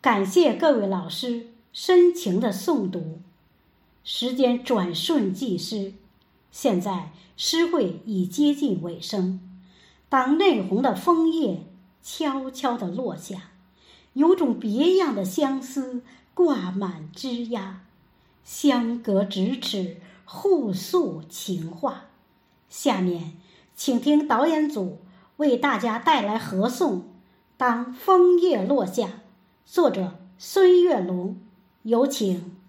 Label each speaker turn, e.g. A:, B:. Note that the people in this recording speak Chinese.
A: 感谢各位老师深情的诵读。时间转瞬即逝，现在诗会已接近尾声。当嫩红的枫叶悄悄地落下，有种别样的相思挂满枝桠，相隔咫尺，互诉情话。下面，请听导演组为大家带来合诵《当枫叶落下》，作者孙月龙，有请。